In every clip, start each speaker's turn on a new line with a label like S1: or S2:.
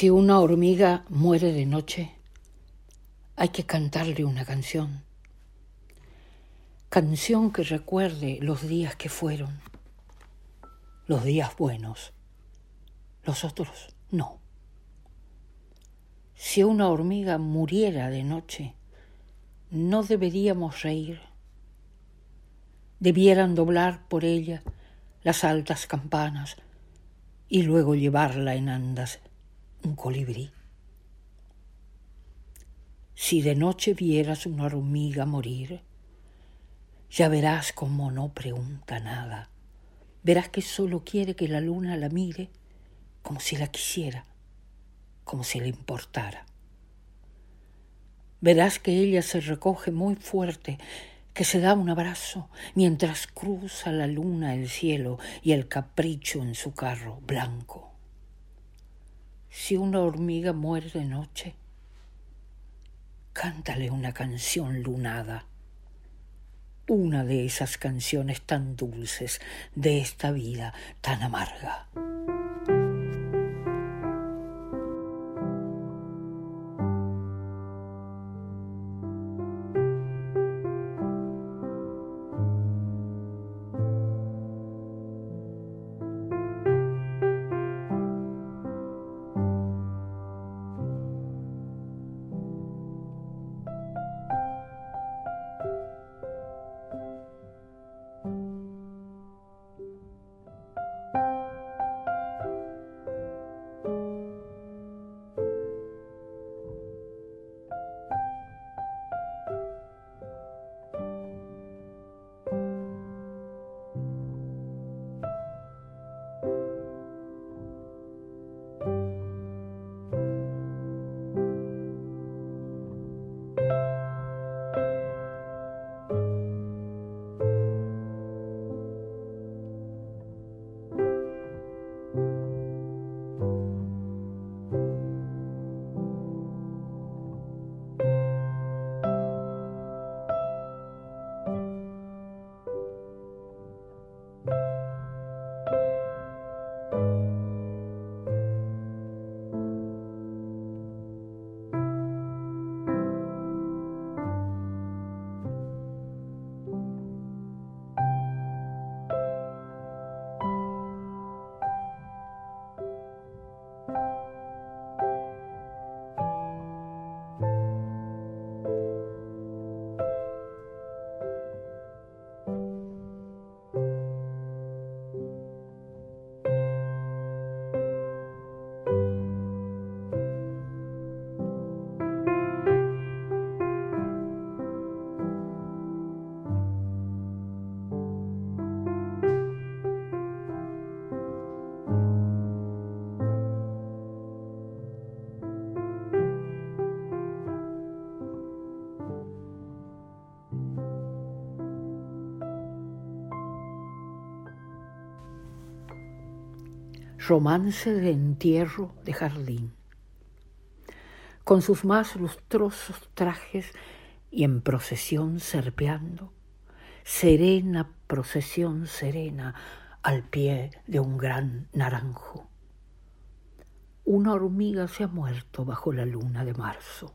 S1: Si una hormiga muere de noche, hay que cantarle una canción. Canción que recuerde los días que fueron, los días buenos, los otros no. Si una hormiga muriera de noche, no deberíamos reír. Debieran doblar por ella las altas campanas y luego llevarla en andas un colibrí. Si de noche vieras una hormiga morir, ya verás cómo no pregunta nada. Verás que solo quiere que la luna la mire como si la quisiera, como si le importara. Verás que ella se recoge muy fuerte, que se da un abrazo mientras cruza la luna el cielo y el capricho en su carro blanco si una hormiga muere de noche, cántale una canción lunada, una de esas canciones tan dulces de esta vida tan amarga. Romance de entierro de jardín. Con sus más lustrosos trajes y en procesión serpeando, serena procesión serena al pie de un gran naranjo. Una hormiga se ha muerto bajo la luna de marzo.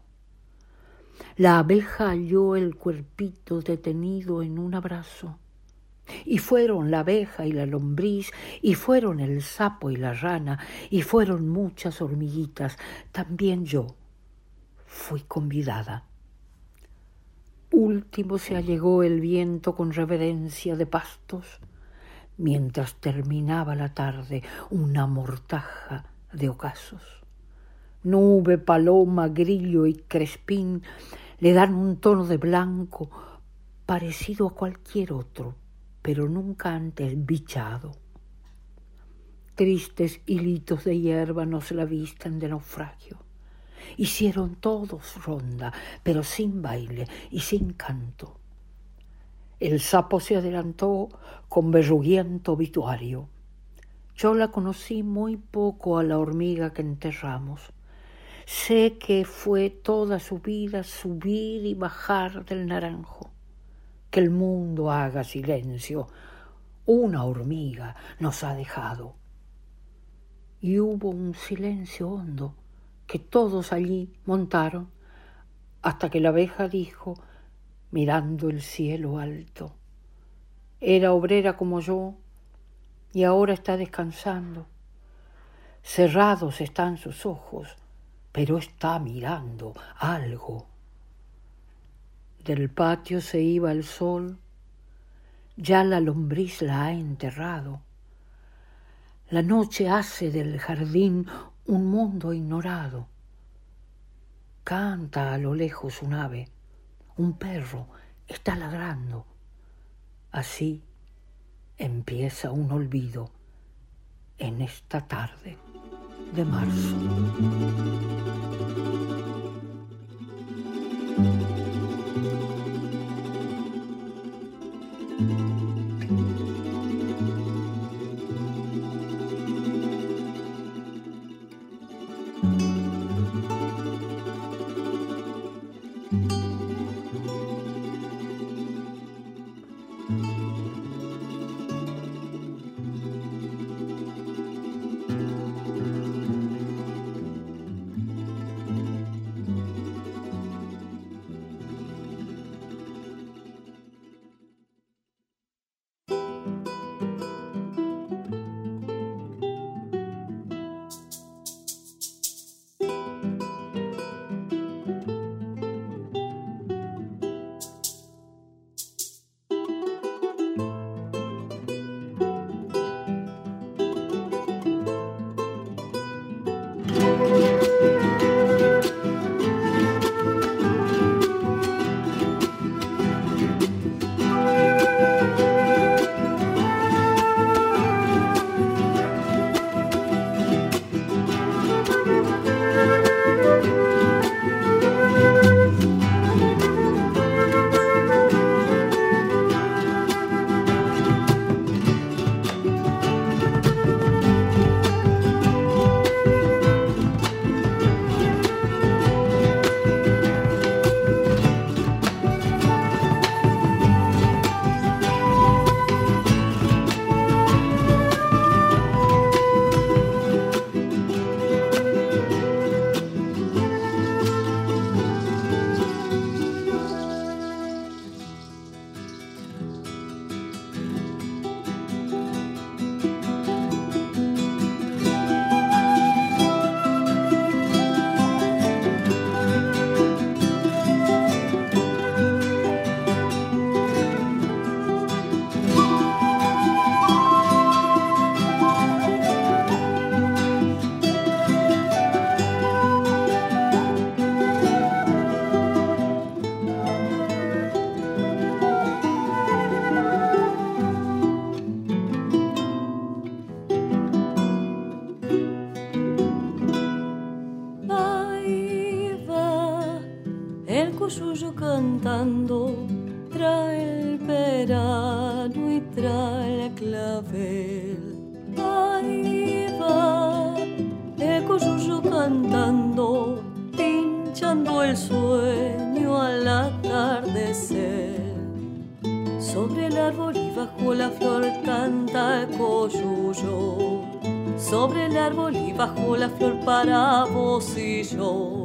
S1: La abeja halló el cuerpito detenido en un abrazo y fueron la abeja y la lombriz, y fueron el sapo y la rana, y fueron muchas hormiguitas, también yo fui convidada. Último se allegó el viento con reverencia de pastos, mientras terminaba la tarde una mortaja de ocasos. Nube, paloma, grillo y crespín le dan un tono de blanco parecido a cualquier otro pero nunca antes bichado. Tristes hilitos de hierba nos la visten de naufragio. Hicieron todos ronda, pero sin baile y sin canto. El sapo se adelantó con berruguiento vituario. Yo la conocí muy poco a la hormiga que enterramos. Sé que fue toda su vida subir y bajar del naranjo que el mundo haga silencio. Una hormiga nos ha dejado. Y hubo un silencio hondo, que todos allí montaron, hasta que la abeja dijo, mirando el cielo alto, era obrera como yo y ahora está descansando. Cerrados están sus ojos, pero está mirando algo. Del patio se iba el sol, ya la lombriz la ha enterrado. La noche hace del jardín un mundo ignorado. Canta a lo lejos un ave, un perro está ladrando. Así empieza un olvido en esta tarde de marzo. Música
S2: suyo cantando, trae el verano y trae el clavel. Ahí va, eco suyo cantando, pinchando el sueño al atardecer. Sobre el árbol y bajo la flor canta el coyuyo. Sobre el árbol y bajo la flor para vos y yo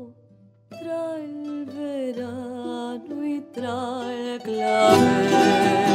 S2: trae el verano y trae el clavel.